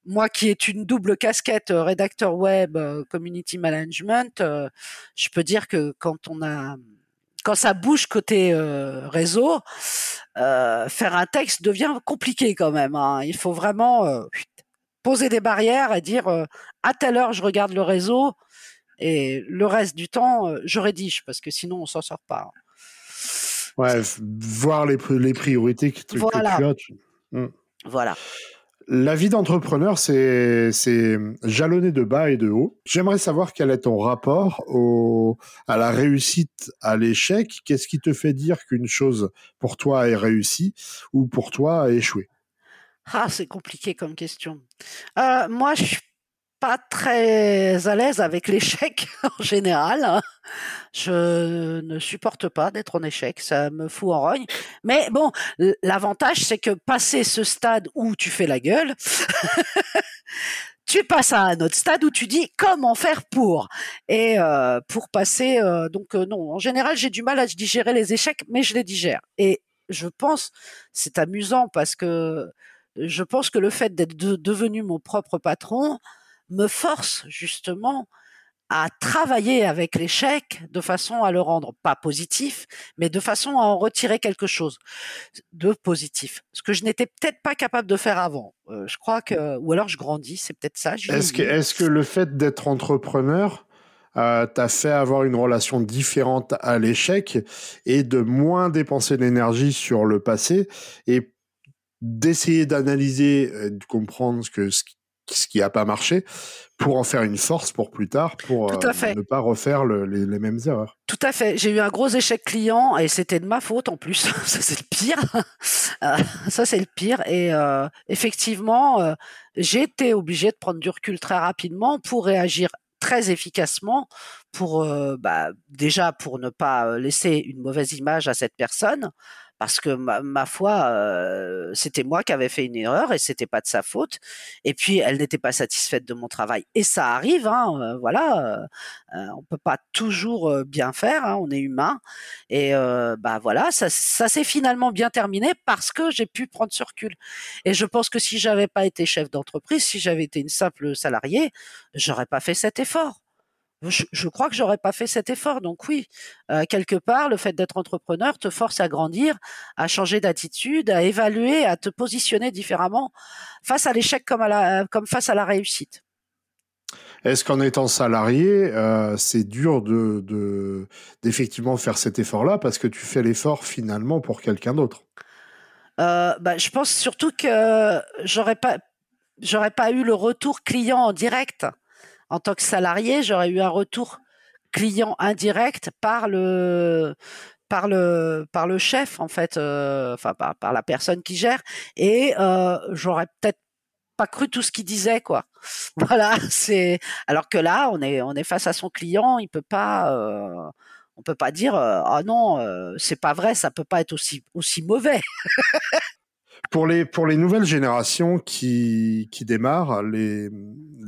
Moi qui ai une double casquette rédacteur web, community management, je peux dire que quand on a quand ça bouge côté euh, réseau, euh, faire un texte devient compliqué quand même. Hein. Il faut vraiment euh, poser des barrières et dire à telle heure je regarde le réseau et le reste du temps je rédige parce que sinon on s'en sort pas. Ouais, voir les, les priorités que, voilà. que tu as. Hmm. Voilà. La vie d'entrepreneur, c'est jalonné de bas et de haut. J'aimerais savoir quel est ton rapport au, à la réussite, à l'échec. Qu'est-ce qui te fait dire qu'une chose pour toi est réussie ou pour toi a échoué? Ah, c'est compliqué comme question. Euh, moi, je pas très à l'aise avec l'échec en général. Hein. Je ne supporte pas d'être en échec, ça me fout en rogne. Mais bon, l'avantage c'est que passer ce stade où tu fais la gueule, tu passes à un autre stade où tu dis comment faire pour. Et euh, pour passer, euh, donc euh, non, en général j'ai du mal à digérer les échecs, mais je les digère. Et je pense, c'est amusant parce que je pense que le fait d'être devenu mon propre patron, me force justement à travailler avec l'échec de façon à le rendre pas positif, mais de façon à en retirer quelque chose de positif. Ce que je n'étais peut-être pas capable de faire avant. Euh, je crois que, ou alors je grandis, c'est peut-être ça. Est-ce que, est-ce que le fait d'être entrepreneur euh, t'a fait avoir une relation différente à l'échec et de moins dépenser d'énergie sur le passé et d'essayer d'analyser, de comprendre ce que ce ce qui n'a pas marché pour en faire une force pour plus tard, pour euh, ne pas refaire les, mêmes erreurs. Tout à fait. J'ai eu un gros échec client et c'était de ma faute en plus. ça c'est le pire. Euh, ça c'est le pire. Et euh, effectivement, j'ai été obligé de prendre du recul très rapidement pour réagir très efficacement pour bah, déjà pour ne pas laisser une mauvaise image à cette personne parce que ma, foi, euh, c'était moi qui avais fait une erreur et c'était pas de sa faute. Et puis elle n'était pas satisfaite de mon travail. Et ça arrive, hein, euh, voilà, euh, on peut pas toujours bien faire, hein, on est humain. Et bah voilà, ça, ça s'est finalement bien terminé parce que j'ai pu prendre ce. Et je pense que si j'avais pas été chef d'entreprise, si j'avais été une simple salariée, j'aurais pas fait cet effort je, crois que j'aurais pas fait cet effort. Donc oui, euh, quelque part, le fait d'être entrepreneur te force à grandir, à changer d'attitude, à évaluer, à te positionner différemment face à l'échec comme, comme face à la réussite. Est-ce qu'en étant salarié, euh, c'est dur de d'effectivement faire cet effort-là parce que tu fais l'effort finalement pour quelqu'un d'autre? Euh, bah, je pense surtout que j'aurais pas j'aurais pas eu le retour client en direct en tant que salarié, j'aurais eu un retour client indirect par le par le par le chef en fait, euh, enfin par, par, la personne qui gère, et euh, j'aurais peut-être pas cru tout ce qu'il disait quoi. Voilà, c'est alors que là on est on est face à son client, il peut pas euh, on peut pas dire ah non c'est pas vrai, ça peut pas être aussi aussi mauvais. Pour les, pour les nouvelles générations qui, qui démarrent, les,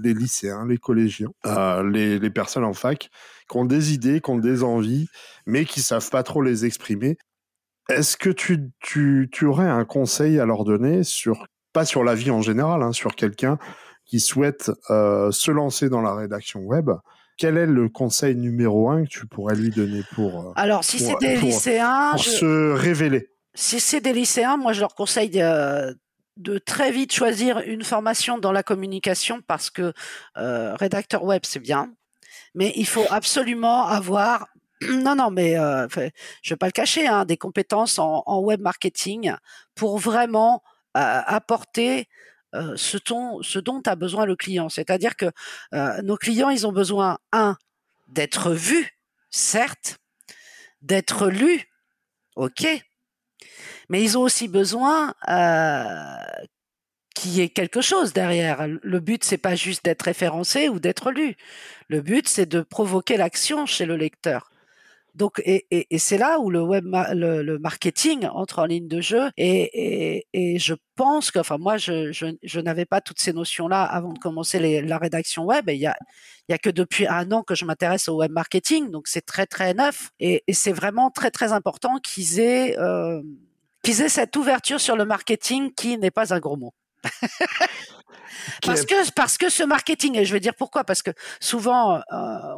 les lycéens, les collégiens, euh, les, les personnes en fac, qui ont des idées, qui ont des envies, mais qui savent pas trop les exprimer, est-ce que tu, tu, tu aurais un conseil à leur donner sur, pas sur la vie en général, hein, sur quelqu'un qui souhaite euh, se lancer dans la rédaction web quel est le conseil numéro un que tu pourrais lui donner pour euh, alors si c'est des lycéens pour se révéler? Si c'est des lycéens, moi je leur conseille de, très vite choisir une formation dans la communication parce que euh, rédacteur web c'est bien, mais il faut absolument avoir non, non, mais euh, je vais pas le cacher, hein, des compétences en, web marketing pour vraiment euh, apporter ce, ce dont a besoin le client. C'est-à-dire que nos clients, ils ont besoin, un, d'être vus, certes, d'être lus, ok, mais ils ont aussi besoin euh, qu'il y ait quelque chose derrière. Le but, c'est pas juste d'être référencé ou d'être lu. Le but, c'est de provoquer l'action chez le lecteur. Donc, et, c'est là où le web, le, marketing entre en ligne de jeu. Et, je pense que, enfin, moi, je, je, n'avais pas toutes ces notions-là avant de commencer la rédaction web. Il y a, y a que depuis un an que je m'intéresse au web marketing, donc c'est très très neuf. Et, c'est vraiment très très important qu'ils aient euh, qu'ils aient cette ouverture sur le marketing qui n'est pas un gros mot. parce que parce que ce marketing et je vais dire pourquoi parce que souvent euh,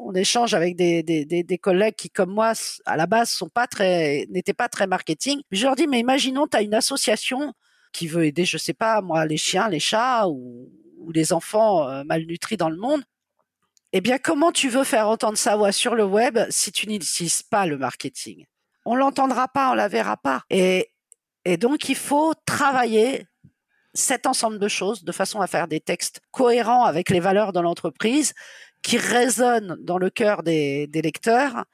on échange avec des, des, des, collègues qui comme moi à la base sont pas très n'étaient pas très marketing. Je leur dis mais imaginons tu as une association qui veut aider je sais pas moi les chiens les chats ou, ou les enfants euh, malnutris dans le monde. Eh bien comment tu veux faire entendre sa voix sur le web si tu n'utilises pas le marketing? On l'entendra pas on la verra pas. Et et donc, il faut travailler cet ensemble de choses de façon à faire des textes cohérents avec les valeurs de l'entreprise qui résonnent dans le cœur des, lecteurs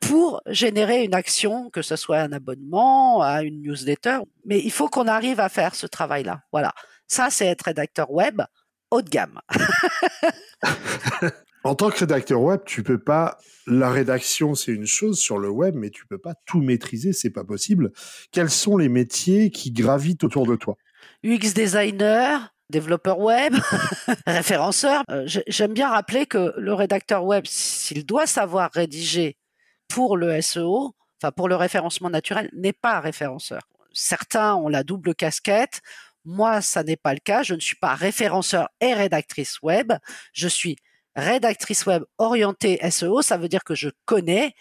pour générer une action, que ce soit un abonnement, à une newsletter. Mais il faut qu'on arrive à faire ce travail-là. Voilà. Ça, c'est être rédacteur web haut de gamme. En tant que rédacteur web, tu peux pas. La rédaction, c'est une chose sur le web, mais tu peux pas tout maîtriser, c'est pas possible. Quels sont les métiers qui gravitent autour de toi? UX designer, développeur web, référenceur. Euh, j'aime bien rappeler que le rédacteur web, s'il doit savoir rédiger pour le SEO, enfin pour le référencement naturel, n'est pas référenceur. Certains ont la double casquette. Moi, ça n'est pas le cas. Je ne suis pas référenceur et rédactrice web. Je suis rédactrice web orientée SEO, ça veut dire que je connais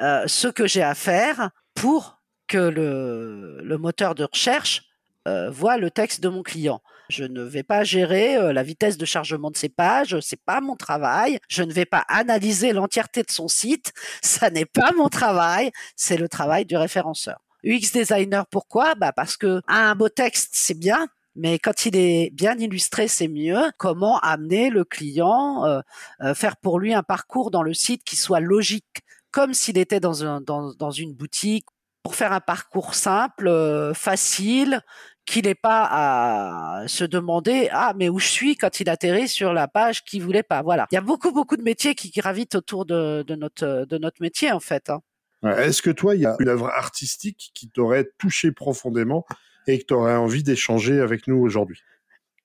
euh, ce que j'ai à faire pour que le, le moteur de recherche euh, voit le texte de mon client. Je ne vais pas gérer euh, la vitesse de chargement de ses pages, c'est pas mon travail. Je ne vais pas analyser l'entièreté de son site, ça n'est pas mon travail, c'est le travail du référenceur. UX designer, pourquoi? Bah parce que un beau texte, c'est bien, mais quand il est bien illustré, c'est mieux. Comment amener le client, euh, euh, faire pour lui un parcours dans le site qui soit logique, comme s'il était dans, un, dans, dans une boutique, pour faire un parcours simple, euh, facile, qu'il n'ait pas à se demander ah mais où je suis? quand il atterrit sur la page qu'il voulait pas. Voilà. Il y a beaucoup beaucoup de métiers qui gravitent autour de, notre de notre métier en fait. Hein. Est-ce que toi, il y a une œuvre artistique qui t'aurait touché profondément et que tu aurais envie d'échanger avec nous aujourd'hui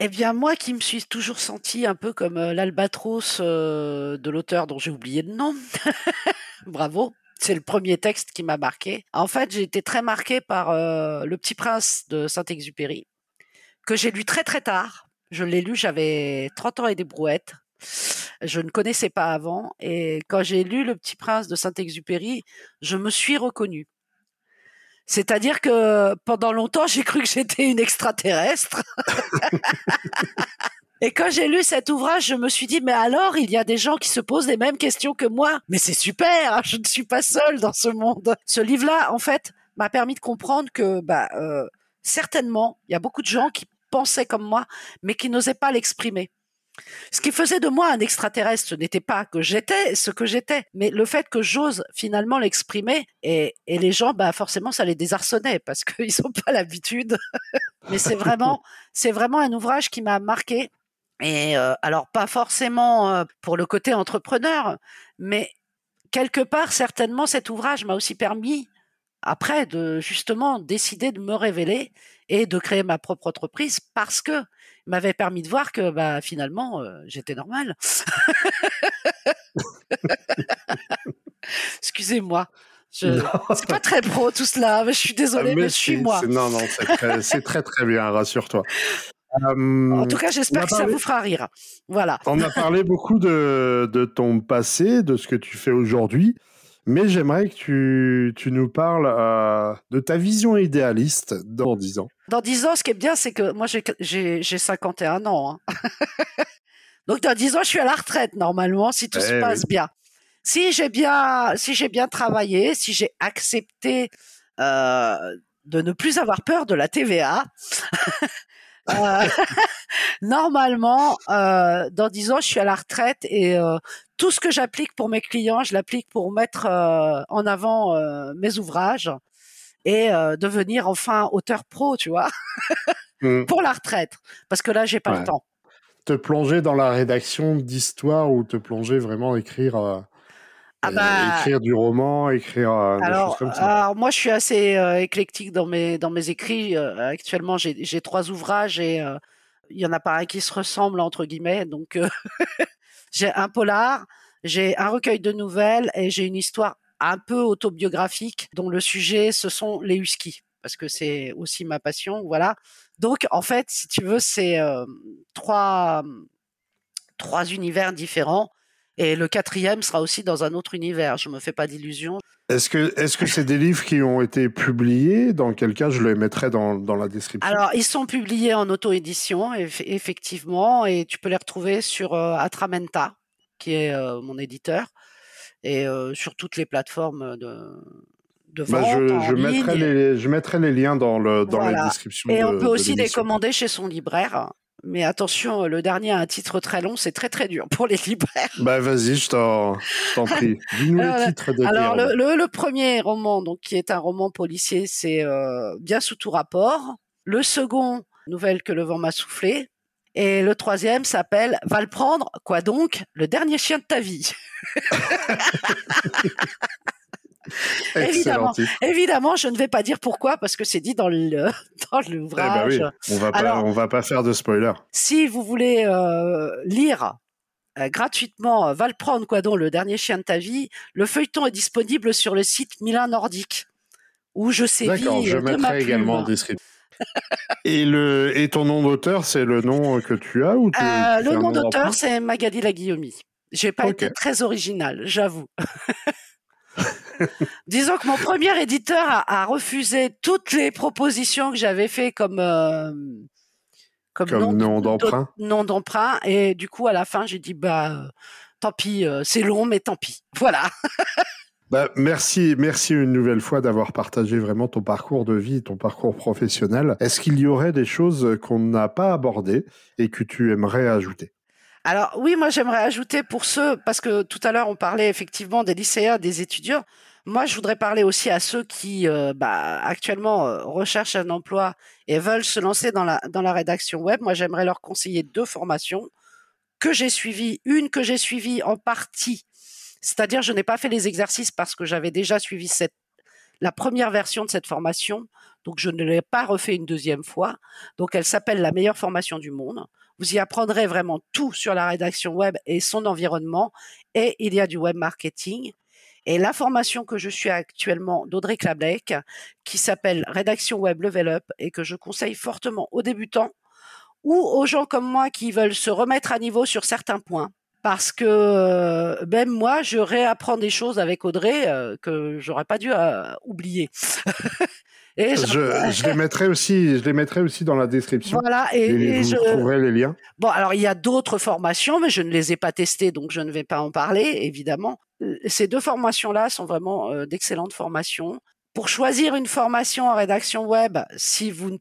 eh bien, moi qui me suis toujours senti un peu comme euh, l'albatros euh, de l'auteur dont j'ai oublié le nom. Bravo. C'est le premier texte qui m'a marqué. En fait, j'ai été très marqué par euh, Le Petit Prince de Saint-Exupéry, que j'ai lu très très tard. Je l'ai lu, j'avais 30 ans et des brouettes. Je ne connaissais pas avant. Et quand j'ai lu Le Petit Prince de Saint-Exupéry, je me suis reconnue. C'est-à-dire que pendant longtemps, j'ai cru que j'étais une extraterrestre. Et quand j'ai lu cet ouvrage, je me suis dit, mais alors, il y a des gens qui se posent les mêmes questions que moi. Mais c'est super, hein, je ne suis pas seule dans ce monde. Ce livre-là, en fait, m'a permis de comprendre que, bah, euh, certainement, il y a beaucoup de gens qui pensaient comme moi, mais qui n'osaient pas l'exprimer. Ce qui faisait de moi un extraterrestre, ce n'était pas que j'étais ce que j'étais, mais le fait que j'ose finalement l'exprimer et, les gens, bah forcément, ça les désarçonnait parce qu'ils n'ont pas l'habitude. mais c'est vraiment, c'est vraiment un ouvrage qui m'a marqué. Et euh, alors pas forcément euh, pour le côté entrepreneur, mais quelque part certainement cet ouvrage m'a aussi permis après de justement décider de me révéler et de créer ma propre entreprise parce que m'avait permis de voir que bah finalement euh, j'étais normal. Excusez-moi. C'est pas très pro tout cela, je suis désolée, mais, je suis moi. Non, non, c'est très, très, bien, rassure-toi. en tout cas, j'espère que ça vous fera rire. Voilà. On a parlé beaucoup de, de ton passé, de ce que tu fais aujourd'hui. Mais j'aimerais que tu, tu, nous parles euh, de ta vision idéaliste dans 10 ans. Dans 10 ans, ce qui est bien, c'est que moi, j'ai 51 ans. Hein. Donc, dans 10 ans, je suis à la retraite, normalement, si tout se eh passe bien. Si j'ai bien, si j'ai bien travaillé, si j'ai accepté euh, de ne plus avoir peur de la TVA, euh, normalement, euh, dans 10 ans, je suis à la retraite et euh, tout ce que j'applique pour mes clients, je l'applique pour mettre en avant mes ouvrages et devenir enfin auteur pro, tu vois, mmh. pour la retraite. Parce que là, j'ai pas le temps. Te plonger dans la rédaction d'histoire ou te plonger vraiment écrire ah bah, écrire du roman, écrire euh, des choses comme ça. Alors moi, je suis assez euh, éclectique dans mes dans mes écrits. Euh, actuellement, j'ai trois ouvrages et il y en a pas un qui se ressemble entre guillemets. Donc j'ai un polar, j'ai un recueil de nouvelles et j'ai une histoire un peu autobiographique dont le sujet ce sont les huskies parce que c'est aussi ma passion. Voilà. Donc en fait, si tu veux, c'est trois trois univers différents et le quatrième sera aussi dans un autre univers. Je me fais pas d'illusions. Est-ce que est-ce que c'est des livres qui ont été publiés? Dans quel cas je les mettrai dans, dans la description? Alors ils sont publiés en auto-édition effectivement et tu peux les retrouver sur euh, Atramenta qui est euh, mon éditeur et euh, sur toutes les plateformes de de bah, je mettrai les je mettrai les liens dans le dans la description. Et on peut aussi les commander chez son libraire. Mais attention, le dernier a un titre très long, c'est très très dur pour les libraires. Bah vas-y, je t'en, prie. Dis-nous le titre de Alors le, le, premier roman, donc qui est un roman policier, c'est euh, Bien sous tout rapport. Le second, Nouvelle que le vent m'a soufflé. Et le troisième s'appelle Va le prendre, quoi donc Le dernier chien de ta vie? évidemment, évidemment, je ne vais pas dire pourquoi parce que c'est dit dans le dans l'ouvrage. Eh ben on va pas on va pas faire de spoiler. Si vous voulez euh, lire euh, gratuitement euh, va le prendre quoi donc le dernier chien de ta vie, le feuilleton est disponible sur le site Milan Nordique où je sais D'accord, je mettrai également en description. et le et ton nom d'auteur, c'est le nom que tu as ou Le nom d'auteur, c'est Magali Laguillaumy. J'ai pas été très original, j'avoue. Disons que mon premier éditeur a, refusé toutes les propositions que j'avais fait comme euh, comme, nom, d'emprunt. Nom d'emprunt et du coup à la fin j'ai dit bah euh, tant pis euh, c'est long mais tant pis voilà. Bah, merci, merci une nouvelle fois d'avoir partagé vraiment ton parcours de vie, ton parcours professionnel. Est-ce qu'il y aurait des choses qu'on n'a pas abordées et que tu aimerais ajouter? Alors oui, moi j'aimerais ajouter pour ceux, parce que tout à l'heure on parlait effectivement des lycéens, des étudiants. Moi, je voudrais parler aussi à ceux qui, euh, bah, actuellement, euh, recherchent un emploi et veulent se lancer dans la, dans la rédaction web. Moi, j'aimerais leur conseiller deux formations que j'ai suivies. Une que j'ai suivie en partie, c'est-à-dire je n'ai pas fait les exercices parce que j'avais déjà suivi la première version de cette formation. Donc, je ne l'ai pas refait une deuxième fois. Donc, elle s'appelle la meilleure formation du monde. Vous y apprendrez vraiment tout sur la rédaction web et son environnement. Et il y a du web marketing. Et la formation que je suis actuellement d'Audrey Klablek, qui s'appelle Rédaction Web Level Up et que je conseille fortement aux débutants ou aux gens comme moi qui veulent se remettre à niveau sur certains points. Parce que euh, même moi, je réapprends des choses avec Audrey euh, que j'aurais pas dû euh, oublier. Et je, les mettrai aussi, je les mettrai aussi dans la description. Voilà, et, je trouverez les liens. Bon, alors il y a d'autres formations, mais je ne les ai pas testées, donc je ne vais pas en parler, évidemment. Euh, ces deux formations-là sont vraiment euh, d'excellentes formations. Pour choisir une formation en rédaction web, si vous ne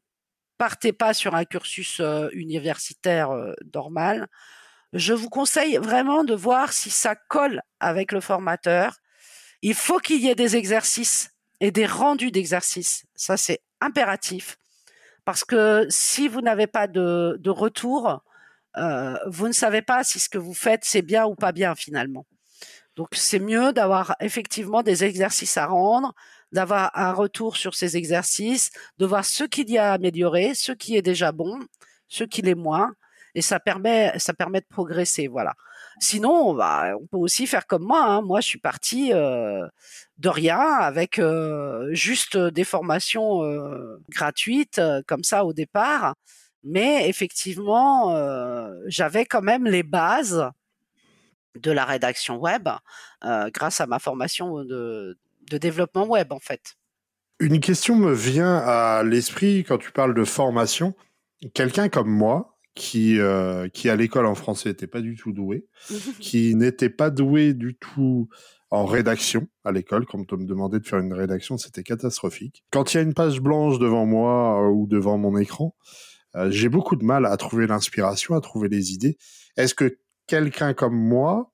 partez pas sur un cursus euh, universitaire normal, je vous conseille vraiment de voir si ça colle avec le formateur. Il faut qu'il y ait des exercices et des rendus d'exercices. Ça, c'est impératif. Parce que si vous n'avez pas de, de retour, euh, vous ne savez pas si ce que vous faites, c'est bien ou pas bien finalement. Donc, c'est mieux d'avoir effectivement des exercices à rendre, d'avoir un retour sur ces exercices, de voir ce qu'il y a à améliorer, ce qui est déjà bon, ce qui l'est moins, et ça permet, ça permet de progresser, voilà. Sinon, on peut aussi faire comme moi. Hein. Moi, je suis partie euh, de rien avec juste des formations gratuites comme ça au départ. Mais effectivement, j'avais quand même les bases de la rédaction web grâce à ma formation de développement web, en fait. Une question me vient à l'esprit quand tu parles de formation. Quelqu'un comme moi, qui, euh, qui à l'école en français n'était pas du tout doué, qui n'était pas doué du tout en rédaction à l'école. Quand on me demandait de faire une rédaction, c'était catastrophique. Quand il y a une page blanche devant moi euh, ou devant mon écran, euh, j'ai beaucoup de mal à trouver l'inspiration, à trouver les idées. Est-ce que quelqu'un comme moi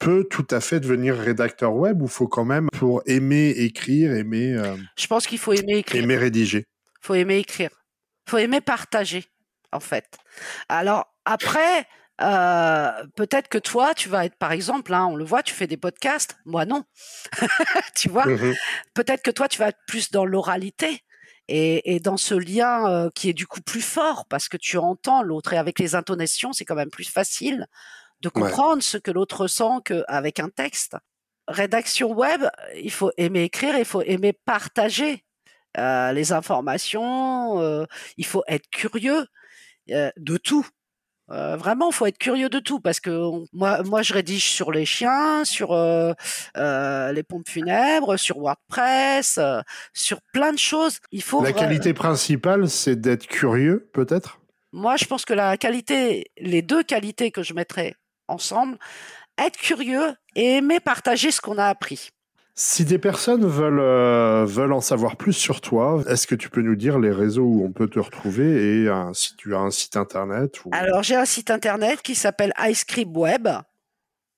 peut tout à fait devenir rédacteur web ou faut quand même pour aimer écrire, aimer Je pense qu'il faut aimer écrire. Aimer rédiger? Faut aimer écrire. Faut aimer partager en fait. Alors après, euh, peut-être que toi, tu vas être, par exemple, hein, on le voit, tu fais des podcasts, moi non. tu vois, mmh peut-être que toi, tu vas être plus dans l'oralité. Et, dans ce lien euh, qui est du coup plus fort parce que tu entends l'autre et avec les intonations c'est quand même plus facile de comprendre ce que l'autre ressent qu'avec un texte. Rédaction web, il faut aimer écrire, il faut aimer partager euh, les informations, il faut être curieux. Euh, de tout. Euh, vraiment, faut être curieux de tout parce que moi, moi, je rédige sur les chiens, sur euh, les pompes funèbres, sur WordPress, sur plein de choses. Il faut. La qualité principale, c'est d'être curieux, peut-être? Moi, je pense que la qualité, les deux qualités que je mettrais ensemble, être curieux et aimer partager ce qu'on a appris. Si des personnes veulent, euh, veulent en savoir plus sur toi, est-ce que tu peux nous dire les réseaux où on peut te retrouver et si tu as un site internet Alors j'ai un site internet qui s'appelle iScript Web.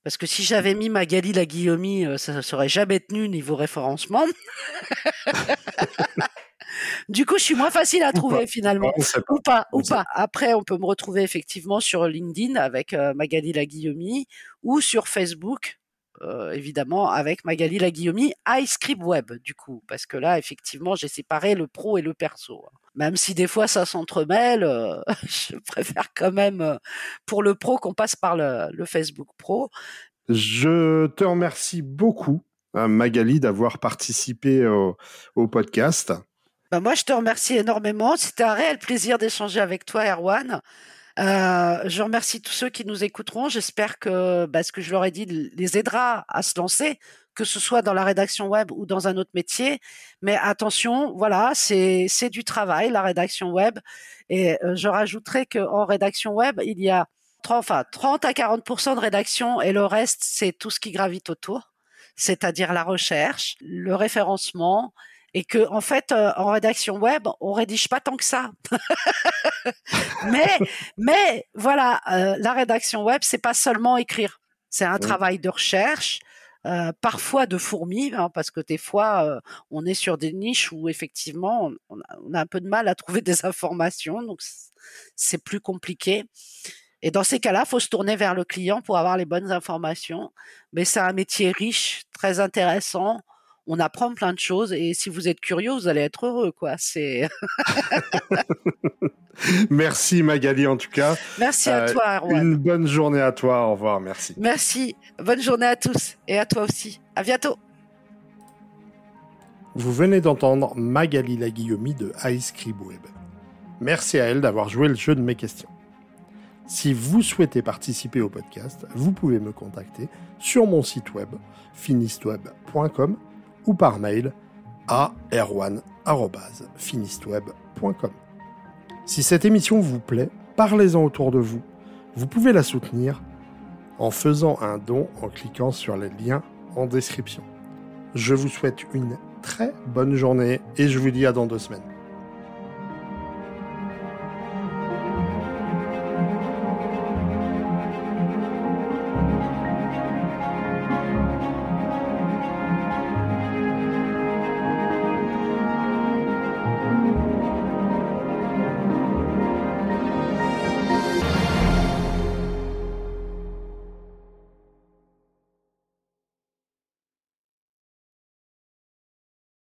Parce que si j'avais mis Magali la Guillaume, euh, ça ne serait jamais tenu niveau référencement. du coup, je suis moins facile à trouver finalement. Ou pas, ou pas. Après, on peut me retrouver effectivement sur LinkedIn avec euh, Magali la Guillaume ou sur Facebook évidemment avec Magali la Guillaume, iScript Web du coup, parce que là effectivement j'ai séparé le pro et le perso. Même si des fois ça s'entremêle, euh, je préfère quand même euh, pour le pro qu'on passe par le, Facebook Pro. Je te remercie beaucoup Magali d'avoir participé au, podcast. Bah moi, je te remercie énormément. C'était un réel plaisir d'échanger avec toi, Erwan. Euh, je remercie tous ceux qui nous écouteront. J'espère que bah, ce que je leur ai dit les aidera à se lancer, que ce soit dans la rédaction web ou dans un autre métier. Mais attention, voilà, c'est c'est du travail, la rédaction web. Et euh, je rajouterai qu'en rédaction web, il y a 30, enfin, 30 à 40% de rédaction et le reste, c'est tout ce qui gravite autour, c'est-à-dire la recherche, le référencement et que en fait euh, en rédaction web on rédige pas tant que ça mais mais voilà euh, la rédaction web c'est pas seulement écrire c'est un travail de recherche euh, parfois de fourmis, hein, parce que des fois, on est sur des niches où effectivement, on a, un peu de mal à trouver des informations, donc c'est plus compliqué. Et dans ces cas-là, faut se tourner vers le client pour avoir les bonnes informations. Mais c'est un métier riche, très intéressant on apprend plein de choses et si vous êtes curieux, vous allez être heureux, quoi. C'est. merci Magali en tout cas. Merci à euh, toi, Erwan. Une bonne journée à toi. Au revoir. Merci. Merci. Bonne journée à tous et à toi aussi. À bientôt. Vous venez d'entendre Magali Laguillaumy de Ice Web. Merci à elle d'avoir joué le jeu de mes questions. Si vous souhaitez participer au podcast, vous pouvez me contacter sur mon site web finistweb.com ou par mail à erwan.finistweb.com. Si cette émission vous plaît, parlez-en autour de vous. Vous pouvez la soutenir en faisant un don en cliquant sur les liens en description. Je vous souhaite une très bonne journée et je vous dis à dans deux semaines.